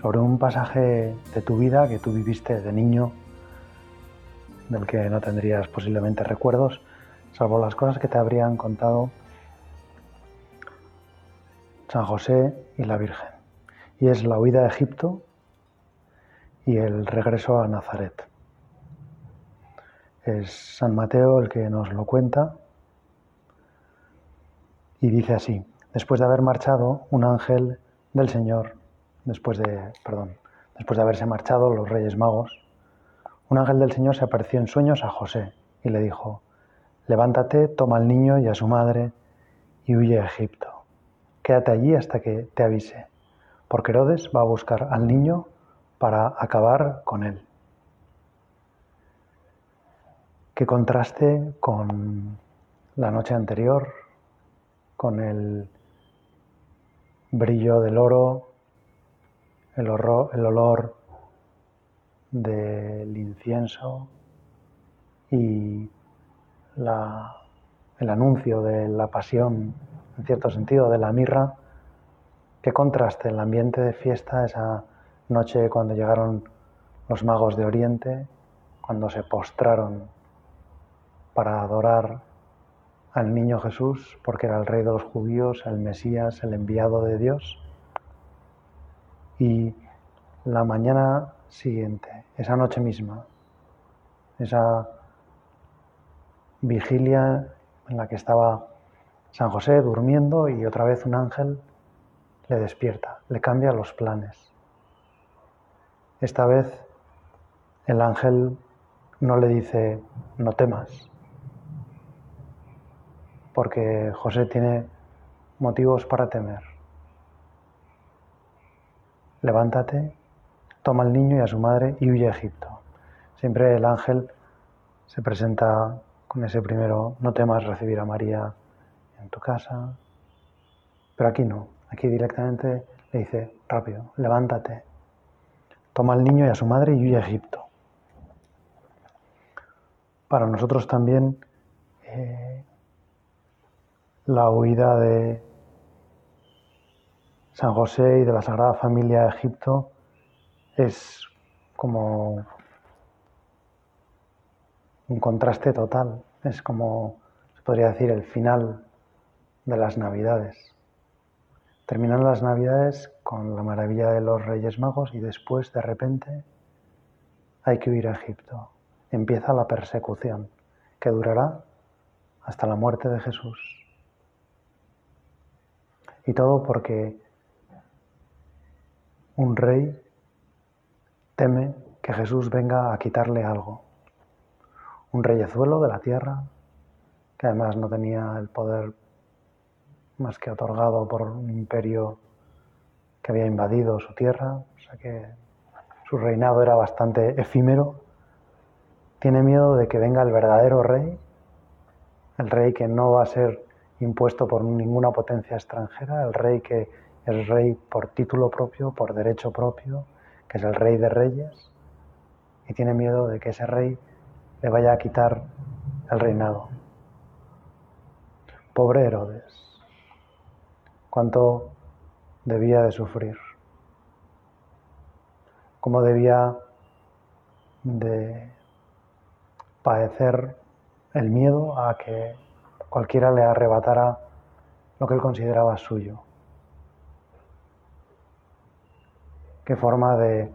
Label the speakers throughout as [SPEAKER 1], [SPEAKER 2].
[SPEAKER 1] sobre un pasaje de tu vida que tú viviste de niño, del que no tendrías posiblemente recuerdos, salvo las cosas que te habrían contado San José y la Virgen. Y es la huida de Egipto y el regreso a Nazaret. Es San Mateo el que nos lo cuenta y dice así, después de haber marchado, un ángel del Señor después de, perdón, después de haberse marchado los reyes magos, un ángel del Señor se apareció en sueños a José y le dijo, levántate, toma al niño y a su madre y huye a Egipto. Quédate allí hasta que te avise, porque Herodes va a buscar al niño para acabar con él. Qué contraste con la noche anterior, con el brillo del oro, el, olor del incienso y el anuncio de la pasión, en cierto sentido, de la mirra. Qué contraste el ambiente de fiesta, esa noche cuando llegaron los magos de Oriente, cuando se postraron para adorar al niño Jesús, porque era el rey de los judíos, el Mesías, el enviado de Dios y la mañana siguiente, esa noche misma, esa vigilia en la que estaba San José durmiendo y otra vez un ángel le despierta, le cambia los planes. Esta vez el ángel no le dice no temas, porque José tiene motivos para temer levántate, toma al niño y a su madre y huye a Egipto. Siempre el ángel se presenta con ese primero, no temas recibir a María en tu casa, pero aquí no, aquí directamente le dice, rápido, levántate, toma al niño y a su madre y huye a Egipto. Para nosotros también eh, la huida de San José y de la Sagrada Familia de Egipto es como un contraste total, es como se podría decir el final de las Navidades. Terminan las Navidades con la maravilla de los Reyes Magos y después de repente hay que huir a Egipto. Empieza la persecución que durará hasta la muerte de Jesús. Y todo porque un rey teme que Jesús venga a quitarle algo. Un reyezuelo de la tierra, que además no tenía el poder más que otorgado por un imperio que había invadido su tierra, o sea que su reinado era bastante efímero, tiene miedo de que venga el verdadero rey, el rey que no va a ser impuesto por ninguna potencia extranjera, el rey que es rey por título propio, por derecho propio, que es el rey de reyes, y tiene miedo de que ese rey le vaya a quitar el reinado. Pobre Herodes, cuánto debía de sufrir, cómo debía de padecer el miedo a que cualquiera le arrebatara lo que él consideraba suyo. Qué forma de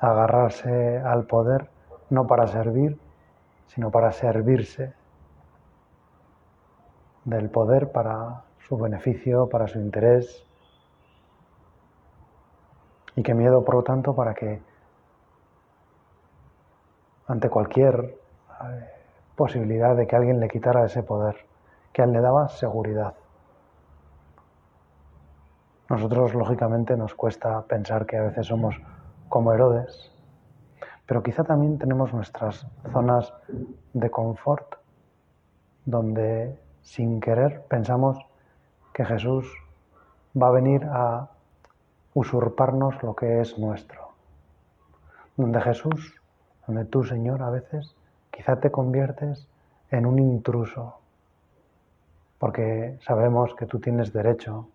[SPEAKER 1] agarrarse al poder, no para servir, sino para servirse del poder para su beneficio, para su interés. Y qué miedo, por lo tanto, para que ante cualquier eh, posibilidad de que alguien le quitara ese poder, que a él le daba seguridad. Nosotros, lógicamente, nos cuesta pensar que a veces somos como Herodes, pero quizá también tenemos nuestras zonas de confort donde sin querer pensamos que Jesús va a venir a usurparnos lo que es nuestro. Donde Jesús, donde tú, Señor, a veces quizá te conviertes en un intruso, porque sabemos que tú tienes derecho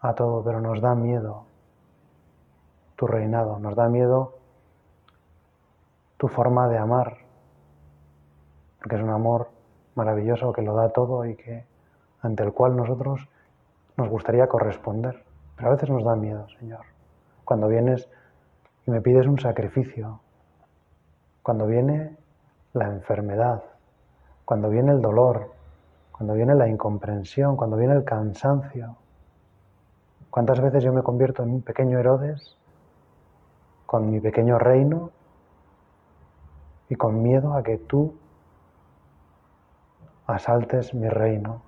[SPEAKER 1] a todo, pero nos da miedo tu reinado, nos da miedo tu forma de amar, porque es un amor maravilloso que lo da todo y que ante el cual nosotros nos gustaría corresponder, pero a veces nos da miedo, Señor. Cuando vienes y me pides un sacrificio, cuando viene la enfermedad, cuando viene el dolor, cuando viene la incomprensión, cuando viene el cansancio. ¿Cuántas veces yo me convierto en un pequeño Herodes con mi pequeño reino y con miedo a que tú asaltes mi reino?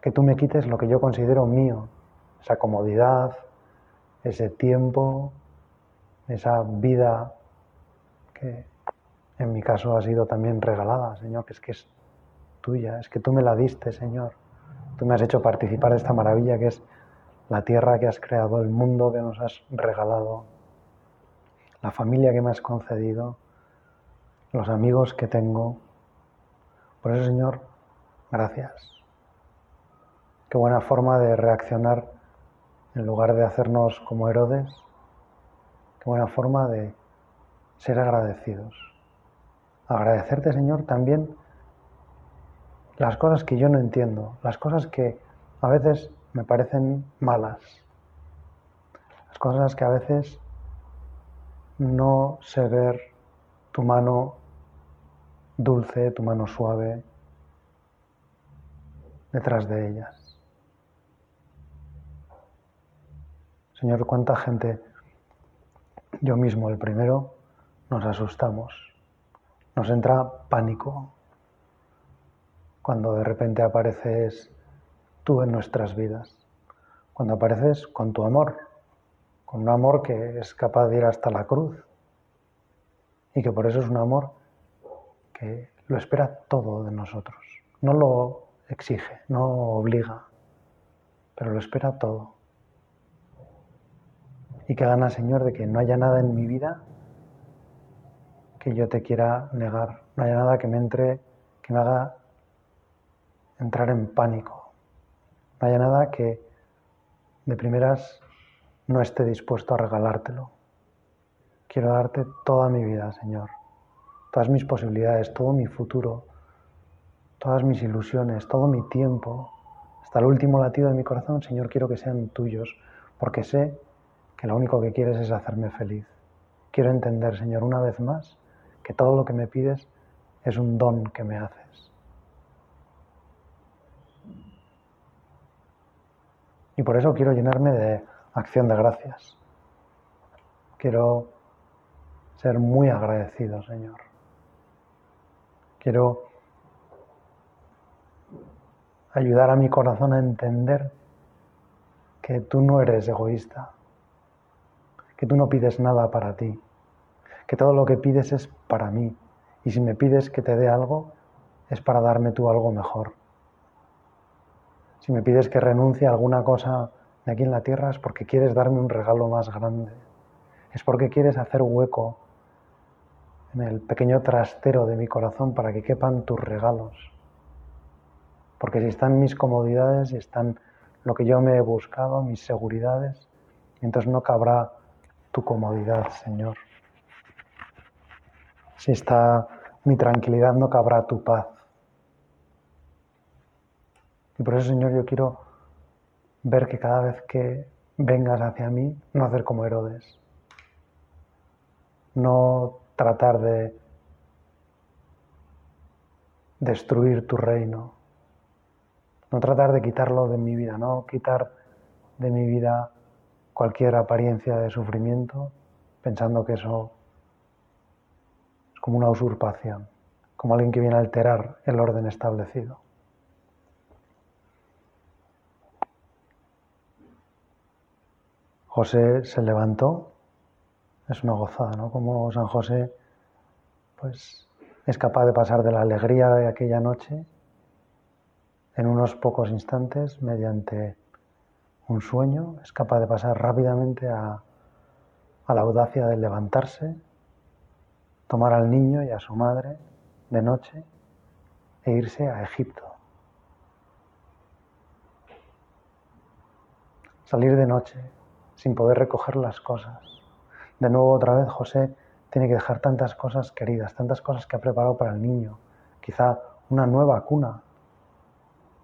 [SPEAKER 1] Que tú me quites lo que yo considero mío, esa comodidad, ese tiempo, esa vida que en mi caso ha sido también regalada, Señor, que es que es tuya, es que tú me la diste, Señor. Tú me has hecho participar de esta maravilla que es la tierra que has creado, el mundo que nos has regalado, la familia que me has concedido, los amigos que tengo. Por eso, Señor, gracias. Qué buena forma de reaccionar en lugar de hacernos como Herodes. Qué buena forma de ser agradecidos. Agradecerte, Señor, también las cosas que yo no entiendo, las cosas que a veces me parecen malas, las cosas que a veces no sé ver tu mano dulce, tu mano suave detrás de ellas. Señor, cuánta gente, yo mismo el primero, nos asustamos, nos entra pánico, cuando de repente apareces tú en nuestras vidas, cuando apareces con tu amor, con un amor que es capaz de ir hasta la cruz y que por eso es un amor que lo espera todo de nosotros, no lo exige, no obliga, pero lo espera todo. Y que gana, Señor, de que no haya nada en mi vida que yo te quiera negar, no haya nada que me entre, que me haga entrar en pánico. No haya nada que de primeras no esté dispuesto a regalártelo. Quiero darte toda mi vida, Señor, todas mis posibilidades, todo mi futuro, todas mis ilusiones, todo mi tiempo, hasta el último latido de mi corazón, Señor, quiero que sean tuyos, porque sé que lo único que quieres es hacerme feliz. Quiero entender, Señor, una vez más, que todo lo que me pides es un don que me haces. Y por eso quiero llenarme de acción de gracias. Quiero ser muy agradecido, Señor. Quiero ayudar a mi corazón a entender que tú no eres egoísta, que tú no pides nada para ti, que todo lo que pides es para mí y si me pides que te dé algo es para darme tú algo mejor. Si me pides que renuncie a alguna cosa de aquí en la tierra es porque quieres darme un regalo más grande. Es porque quieres hacer hueco en el pequeño trastero de mi corazón para que quepan tus regalos. Porque si están mis comodidades, y están lo que yo me he buscado, mis seguridades, entonces no cabrá tu comodidad, Señor. Si está mi tranquilidad, no cabrá tu paz. Y por eso, Señor, yo quiero ver que cada vez que vengas hacia mí, no hacer como Herodes. No tratar de destruir tu reino. No tratar de quitarlo de mi vida, no quitar de mi vida cualquier apariencia de sufrimiento, pensando que eso es como una usurpación, como alguien que viene a alterar el orden establecido. José se levantó, es una gozada, ¿no? Como San José, pues, es capaz de pasar de la alegría de aquella noche en unos pocos instantes mediante un sueño, es capaz de pasar rápidamente a, a la audacia de levantarse, tomar al niño y a su madre de noche e irse a Egipto. Salir de noche sin poder recoger las cosas. De nuevo otra vez José tiene que dejar tantas cosas queridas, tantas cosas que ha preparado para el niño. Quizá una nueva cuna.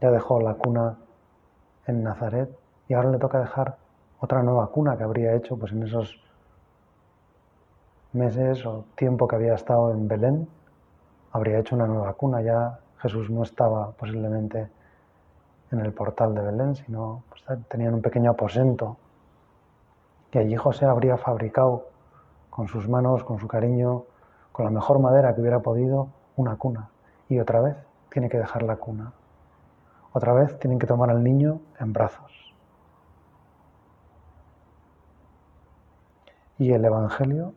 [SPEAKER 1] Ya dejó la cuna en Nazaret y ahora le toca dejar otra nueva cuna que habría hecho pues en esos meses o tiempo que había estado en Belén, habría hecho una nueva cuna. Ya Jesús no estaba posiblemente en el portal de Belén, sino pues, tenían un pequeño aposento. Y allí José habría fabricado con sus manos, con su cariño, con la mejor madera que hubiera podido, una cuna. Y otra vez tiene que dejar la cuna. Otra vez tienen que tomar al niño en brazos. Y el Evangelio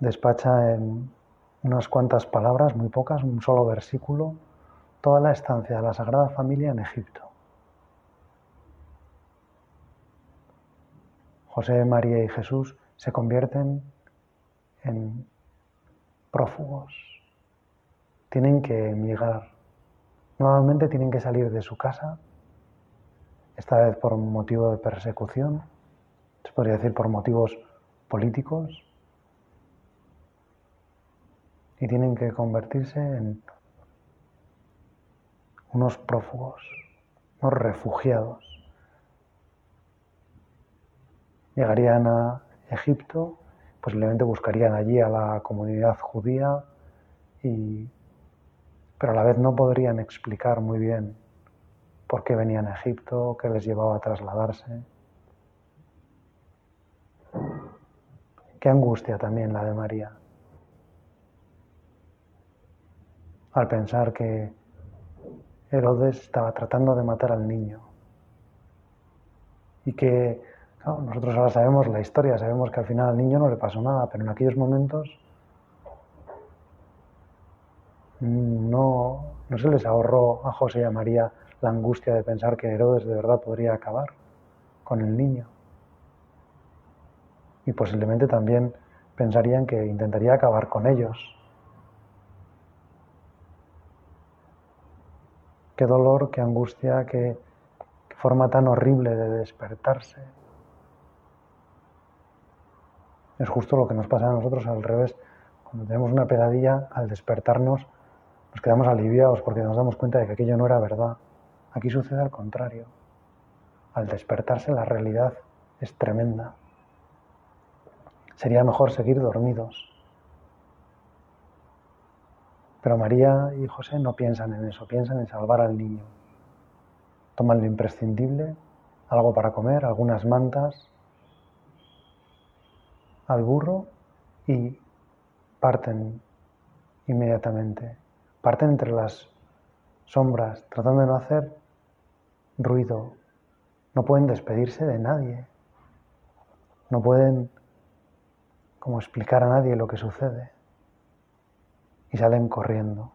[SPEAKER 1] despacha en unas cuantas palabras, muy pocas, un solo versículo, toda la estancia de la Sagrada Familia en Egipto. José, María y Jesús se convierten en prófugos. Tienen que emigrar. Normalmente tienen que salir de su casa, esta vez por motivo de persecución, se podría decir por motivos políticos, y tienen que convertirse en unos prófugos, unos refugiados. Llegarían a Egipto, posiblemente buscarían allí a la comunidad judía, y, pero a la vez no podrían explicar muy bien por qué venían a Egipto, qué les llevaba a trasladarse. Qué angustia también la de María. al pensar que Herodes estaba tratando de matar al niño. Y que nosotros ahora sabemos la historia, sabemos que al final al niño no le pasó nada, pero en aquellos momentos no, se les ahorró a José y a María la angustia de pensar que Herodes de verdad podría acabar con el niño. Y posiblemente también pensarían que intentaría acabar con ellos, qué dolor, qué angustia, qué, forma tan horrible de despertarse. Es justo lo que nos pasa a nosotros al revés. Cuando tenemos una pesadilla, al despertarnos, nos quedamos aliviados porque nos damos cuenta de que aquello no era verdad. Aquí sucede al contrario. Al despertarse la realidad es tremenda. Sería mejor seguir dormidos. Pero María y José no piensan en eso, piensan en salvar al niño. Toman lo imprescindible, algo para comer, algunas mantas, al burro y parten inmediatamente. Parten entre las sombras, tratando de no hacer ruido. No pueden despedirse de nadie. No pueden como explicar a nadie lo que sucede y salen corriendo.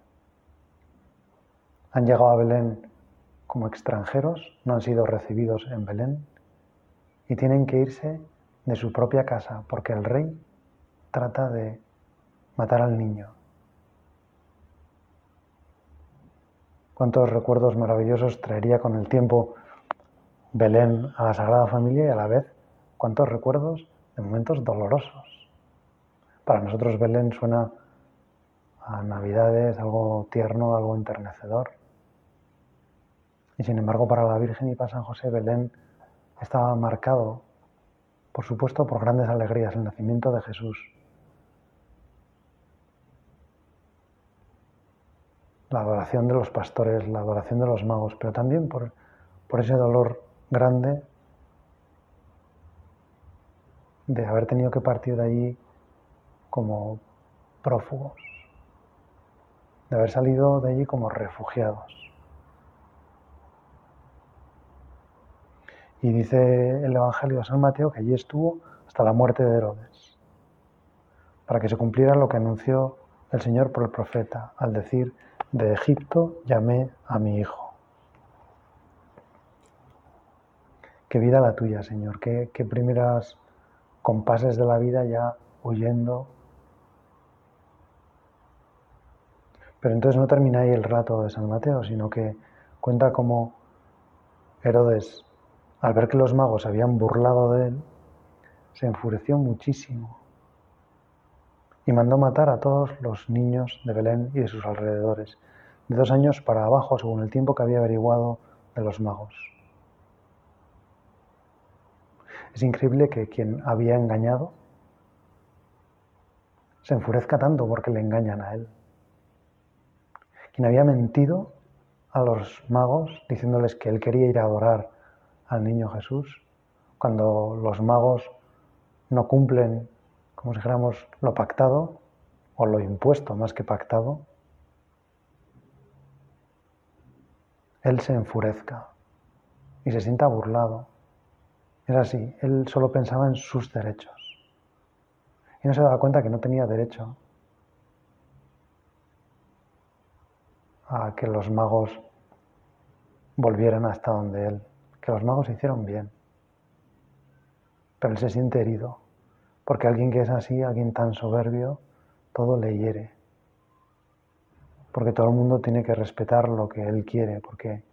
[SPEAKER 1] Han llegado a Belén como extranjeros, no han sido recibidos en Belén y tienen que irse de su propia casa porque el rey trata de matar al niño. Cuántos recuerdos maravillosos traería con el tiempo Belén a la Sagrada Familia y a la vez cuántos recuerdos de momentos dolorosos. Para nosotros Belén suena a Navidades, algo tierno, algo enternecedor. Y sin embargo, para la Virgen y para San José, Belén estaba marcado, por supuesto, por grandes alegrías, el nacimiento de Jesús. La adoración de los pastores, la adoración de los magos, pero también por, ese dolor grande de haber tenido que partir de allí como prófugos de haber salido de allí como refugiados. Y dice el Evangelio de San Mateo que allí estuvo hasta la muerte de Herodes, para que se cumpliera lo que anunció el Señor por el profeta, al decir, de Egipto llamé a mi hijo. Qué vida la tuya, Señor, qué, qué primeras compases de la vida ya huyendo. Pero entonces no termina ahí el rato de San Mateo, sino que cuenta cómo Herodes, al ver que los magos habían burlado de él, se enfureció muchísimo y mandó matar a todos los niños de Belén y de sus alrededores, de dos años para abajo, según el tiempo que había averiguado de los magos. Es increíble que quien había engañado se enfurezca tanto porque le engañan a él. Quien había mentido a los magos diciéndoles que él quería ir a adorar al niño Jesús, cuando los magos no cumplen, como si dijéramos, lo pactado o lo impuesto más que pactado, él se enfurezca y se sienta burlado. Es así, él solo pensaba en sus derechos y no se daba cuenta que no tenía derecho a que los magos volvieran hasta donde él, que los magos hicieron bien. Pero él se siente herido, porque alguien que es así, alguien tan soberbio, todo le hiere. Porque todo el mundo tiene que respetar lo que él quiere, porque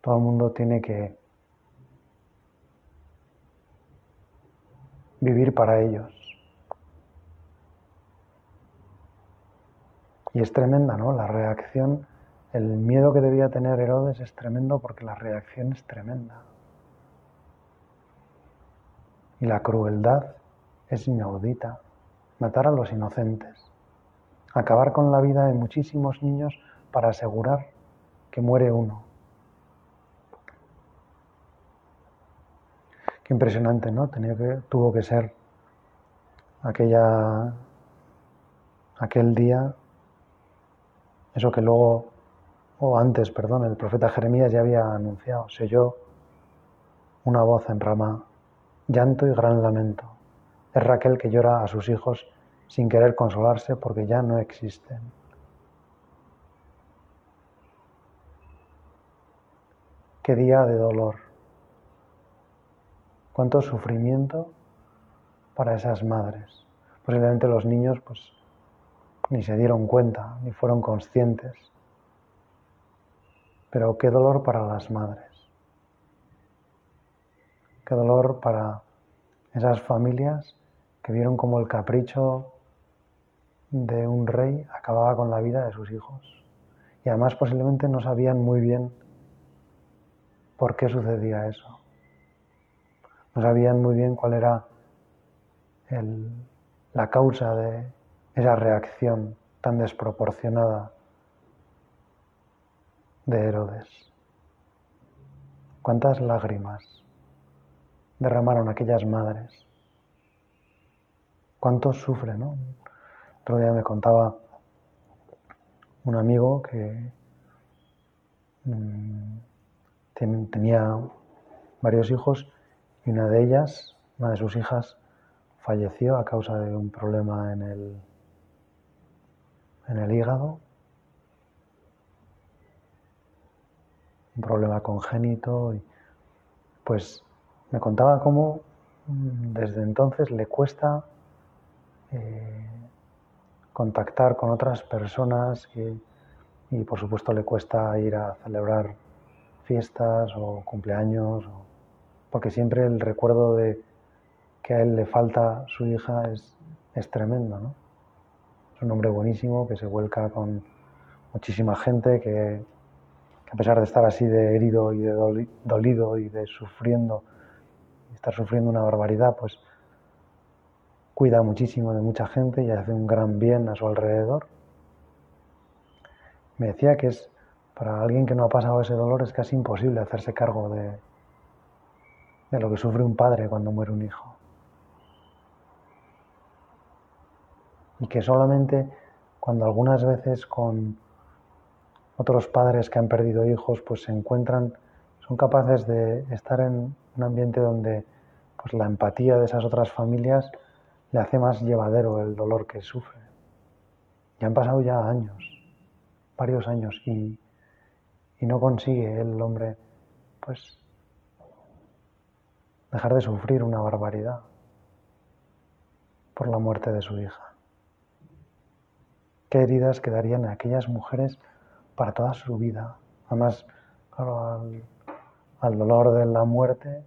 [SPEAKER 1] todo el mundo tiene que vivir para ellos. Y es tremenda, ¿no? La reacción, el miedo que debía tener Herodes es tremendo porque la reacción es tremenda. Y la crueldad es inaudita. Matar a los inocentes. Acabar con la vida de muchísimos niños para asegurar que muere uno. Qué impresionante, ¿no? Tenía que, tuvo que ser aquella, aquel día, eso que luego, o antes, perdón, el profeta Jeremías ya había anunciado, se oyó una voz en rama, llanto y gran lamento. Es Raquel que llora a sus hijos sin querer consolarse porque ya no existen. Qué día de dolor cuánto sufrimiento para esas madres. Posiblemente los niños pues ni se dieron cuenta, ni fueron conscientes. Pero qué dolor para las madres. Qué dolor para esas familias que vieron como el capricho de un rey acababa con la vida de sus hijos. Y además posiblemente no sabían muy bien por qué sucedía eso no sabían muy bien cuál era la causa de esa reacción tan desproporcionada de Herodes. ¿Cuántas lágrimas derramaron aquellas madres? ¿Cuánto sufre, no? Otro día me contaba un amigo que mm, tenía varios hijos y una de ellas, una de sus hijas, falleció a causa de un problema en el, en el hígado, un problema congénito. Y, pues me contaba cómo mm, desde entonces le cuesta eh, contactar con otras personas y, por supuesto le cuesta ir a celebrar fiestas o cumpleaños porque siempre el recuerdo de que a él le falta su hija es, es tremendo, ¿no? Es un hombre buenísimo que se vuelca con muchísima gente, que, a pesar de estar así de herido y de dolido y de sufriendo, estar sufriendo una barbaridad, pues cuida muchísimo de mucha gente y hace un gran bien a su alrededor. Me decía que es, para alguien que no ha pasado ese dolor, es casi imposible hacerse cargo de, de lo que sufre un padre cuando muere un hijo. Y que solamente cuando algunas veces con otros padres que han perdido hijos, pues se encuentran son capaces de estar en un ambiente donde pues, la empatía de esas otras familias le hace más llevadero el dolor que sufre. Y han pasado ya años, varios años, y, y no consigue el hombre pues dejar de sufrir una barbaridad por la muerte de su hija. ¿Qué heridas quedarían en aquellas mujeres para toda su vida? Además, al, dolor de la muerte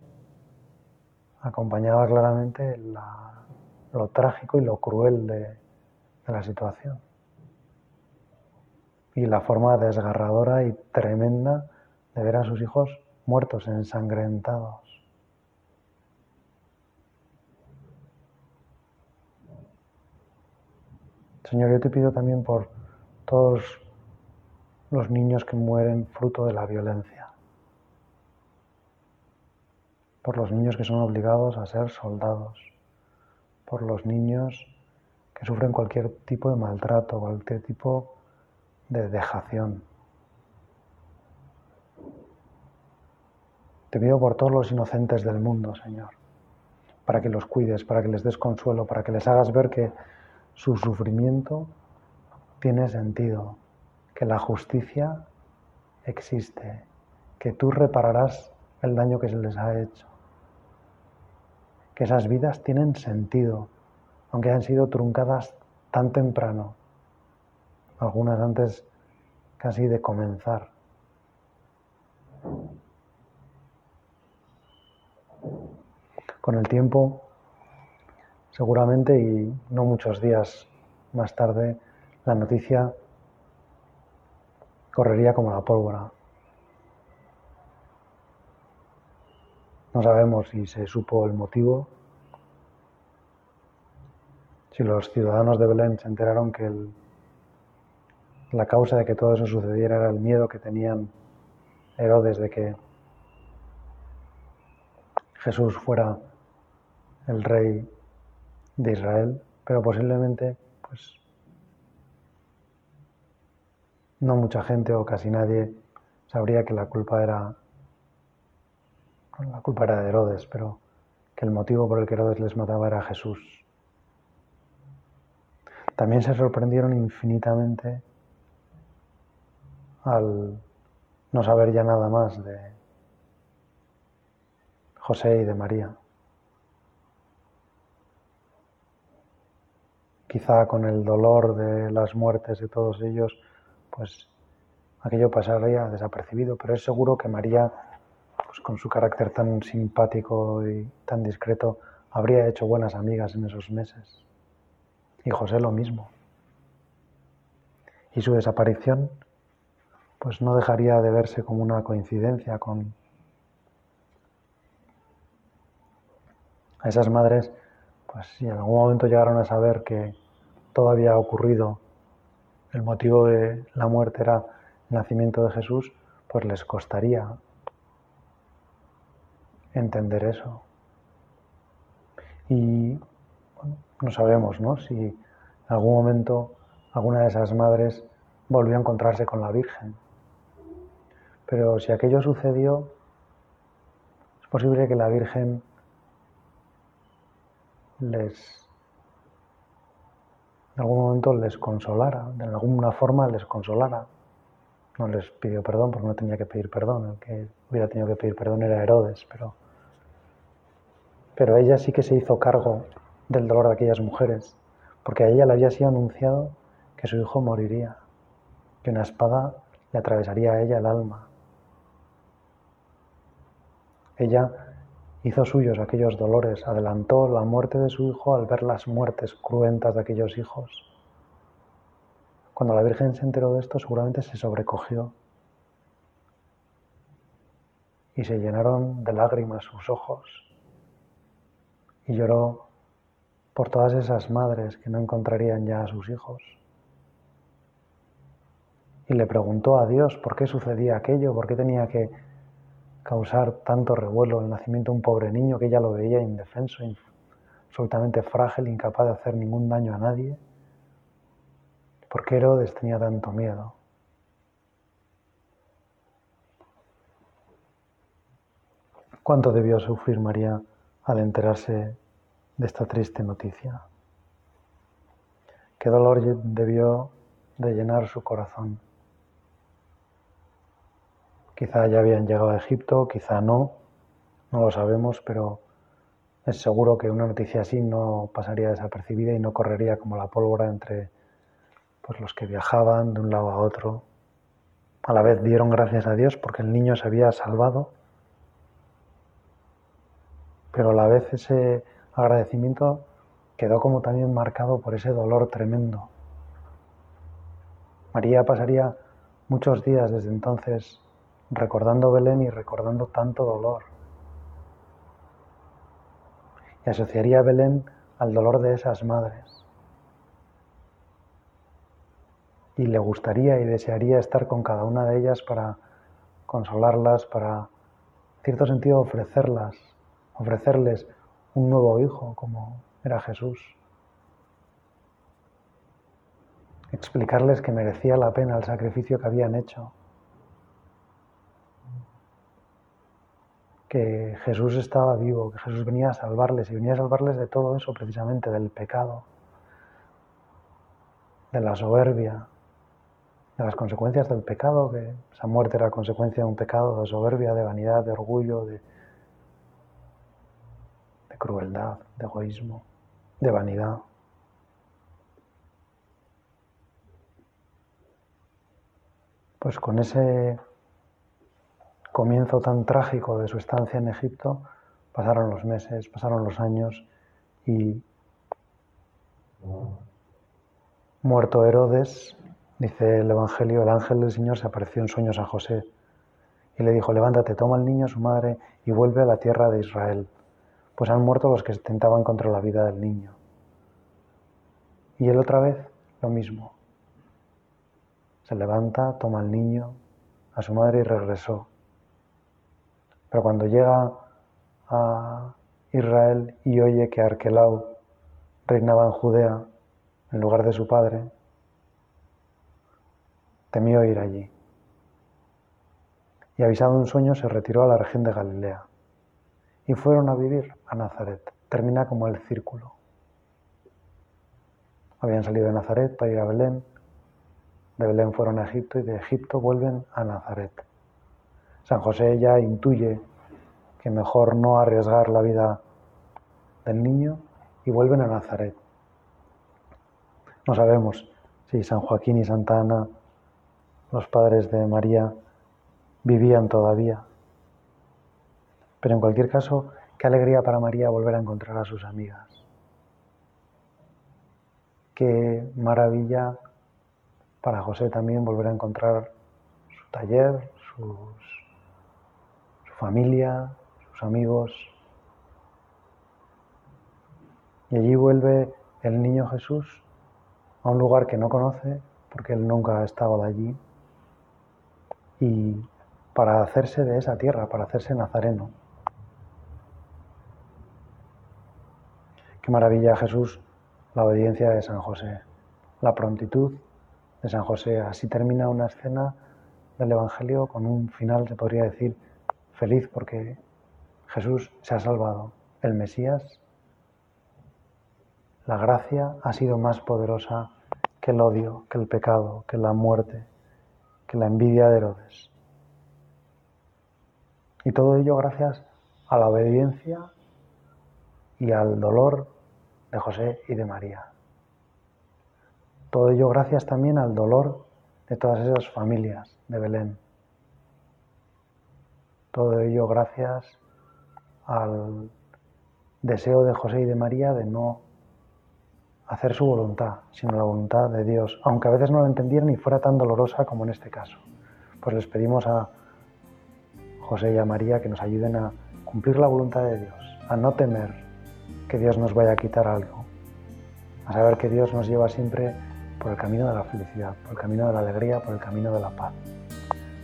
[SPEAKER 1] acompañaba claramente lo trágico y lo cruel de, de la situación. Y la forma desgarradora y tremenda de ver a sus hijos muertos, ensangrentados. Señor, yo te pido también por todos los niños que mueren fruto de la violencia, por los niños que son obligados a ser soldados, por los niños que sufren cualquier tipo de maltrato, cualquier tipo de dejación. Te pido por todos los inocentes del mundo, Señor, para que los cuides, para que les des consuelo, para que les hagas ver que su sufrimiento tiene sentido, que la justicia existe, que tú repararás el daño que se les ha hecho, que esas vidas tienen sentido, aunque hayan sido truncadas tan temprano, algunas antes casi de comenzar. Con el tiempo Seguramente y no muchos días más tarde la noticia correría como la pólvora. No sabemos si se supo el motivo, si los ciudadanos de Belén se enteraron que la causa de que todo eso sucediera era el miedo que tenían Herodes de que Jesús fuera el rey de Israel, pero posiblemente pues no mucha gente o casi nadie sabría que la culpa era la culpa era de Herodes, pero que el motivo por el que Herodes les mataba era Jesús. También se sorprendieron infinitamente al no saber ya nada más de José y de María. quizá con el dolor de las muertes de todos ellos, pues aquello pasaría desapercibido, pero es seguro que María, pues con su carácter tan simpático y tan discreto, habría hecho buenas amigas en esos meses. Y José lo mismo. Y su desaparición, pues no dejaría de verse como una coincidencia con esas madres pues si en algún momento llegaron a saber que todo había ocurrido, el motivo de la muerte era el nacimiento de Jesús, pues les costaría entender eso. Y no sabemos ¿no? si en algún momento alguna de esas madres volvió a encontrarse con la Virgen. Pero si aquello sucedió, es posible que la Virgen les en algún momento les consolara, de alguna forma les consolara. No les pidió perdón porque no tenía que pedir perdón, el que hubiera tenido que pedir perdón era Herodes, pero, pero ella sí que se hizo cargo del dolor de aquellas mujeres, porque a ella le había sido anunciado que su hijo moriría, que una espada le atravesaría a ella el alma. Ella hizo suyos aquellos dolores, adelantó la muerte de su hijo al ver las muertes cruentas de aquellos hijos. Cuando la Virgen se enteró de esto, seguramente se sobrecogió y se llenaron de lágrimas sus ojos y lloró por todas esas madres que no encontrarían ya a sus hijos. Y le preguntó a Dios por qué sucedía aquello, por qué tenía que causar tanto revuelo el nacimiento de un pobre niño que ella lo veía indefenso, absolutamente frágil, incapaz de hacer ningún daño a nadie. ¿Por qué Herodes tenía tanto miedo? ¿Cuánto debió sufrir María al enterarse de esta triste noticia? ¿Qué dolor debió de llenar su corazón? Quizá ya habían llegado a Egipto, quizá no, no lo sabemos, pero es seguro que una noticia así no pasaría desapercibida y no correría como la pólvora entre pues, los que viajaban de un lado a otro. A la vez dieron gracias a Dios porque el niño se había salvado, pero a la vez ese agradecimiento quedó como también marcado por ese dolor tremendo. María pasaría muchos días desde entonces recordando Belén y recordando tanto dolor. Y asociaría a Belén al dolor de esas madres. Y le gustaría y desearía estar con cada una de ellas para consolarlas, para, en cierto sentido, ofrecerlas, ofrecerles un nuevo hijo como era Jesús. Explicarles que merecía la pena el sacrificio que habían hecho que Jesús estaba vivo, que Jesús venía a salvarles y venía a salvarles de todo eso precisamente, del pecado, de la soberbia, de las consecuencias del pecado, que esa muerte era consecuencia de un pecado, de soberbia, de vanidad, de orgullo, de, de crueldad, de egoísmo, de vanidad. Pues con ese comienzo tan trágico de su estancia en Egipto, pasaron los meses, pasaron los años y muerto Herodes, dice el Evangelio, el ángel del Señor se apareció en sueños a José y le dijo, levántate, toma al niño, a su madre, y vuelve a la tierra de Israel, pues han muerto los que tentaban contra la vida del niño. Y él otra vez lo mismo. Se levanta, toma al niño, a su madre y regresó. Pero cuando llega a Israel y oye que Arquelau reinaba en Judea en lugar de su padre, temió ir allí. Y avisado un sueño se retiró a la región de Galilea y fueron a vivir a Nazaret. Termina como el círculo. Habían salido de Nazaret para ir a Belén, de Belén fueron a Egipto y de Egipto vuelven a Nazaret. San José ya intuye que mejor no arriesgar la vida del niño y vuelven a Nazaret. No sabemos si San Joaquín y Santa Ana, los padres de María, vivían todavía. Pero en cualquier caso, qué alegría para María volver a encontrar a sus amigas. Qué maravilla para José también volver a encontrar su taller, sus familia, sus amigos. Y allí vuelve el niño Jesús a un lugar que no conoce, porque él nunca ha estado allí, y para hacerse de esa tierra, para hacerse nazareno. Qué maravilla Jesús, la obediencia de San José, la prontitud de San José. Así termina una escena del Evangelio con un final, se podría decir, feliz porque Jesús se ha salvado. El Mesías, la gracia ha sido más poderosa que el odio, que el pecado, que la muerte, que la envidia de Herodes. Y todo ello gracias a la obediencia y al dolor de José y de María. Todo ello gracias también al dolor de todas esas familias de Belén. Todo ello gracias al deseo de José y de María de no hacer su voluntad, sino la voluntad de Dios, aunque a veces no la entendieran y fuera tan dolorosa como en este caso. Pues les pedimos a José y a María que nos ayuden a cumplir la voluntad de Dios, a no temer que Dios nos vaya a quitar algo, a saber que Dios nos lleva siempre por el camino de la felicidad, por el camino de la alegría, por el camino de la paz.